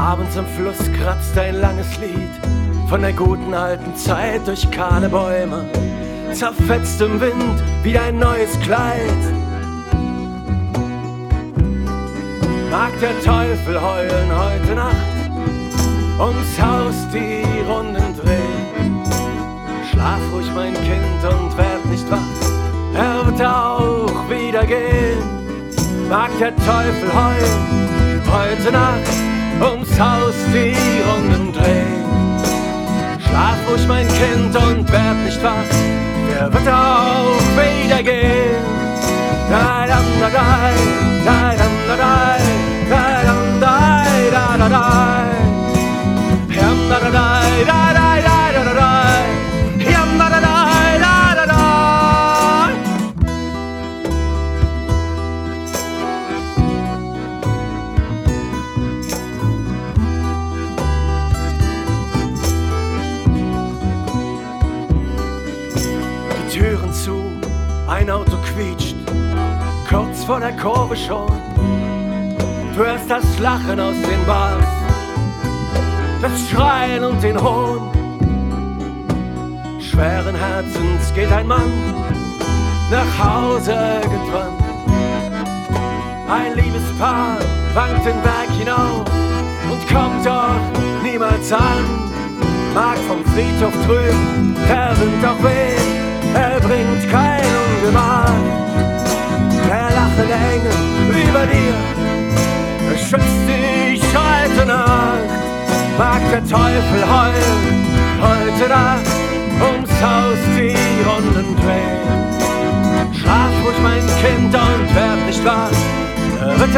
Abends am Fluss kratzt ein langes Lied von der guten alten Zeit durch kahle Bäume, zerfetzt im Wind wie ein neues Kleid. Mag der Teufel heulen heute Nacht, ums Haus die Runden drehen. Schlaf ruhig, mein Kind, und werd nicht wach, er wird auch wieder gehen. Mag der Teufel heulen heute Nacht, ums Haus die Runden drehen. Schlaf ruhig, mein Kind, und werd nicht wach, der wird auch zu, ein Auto quietscht, kurz vor der Kurve schon. Du hörst das Lachen aus den Bars, das Schreien und den Hohn. Schweren Herzens geht ein Mann nach Hause getrannt. Ein Liebespaar wankt den Berg hinauf und kommt doch niemals an. Mag vom Friedhof drüben der Wind auch wehen, über dir schützt dich heute Nacht. Mag der Teufel heulen heute Nacht ums Haus die Runden drehen. Schlaf ruhig, mein Kind, und werd nicht wach, wird.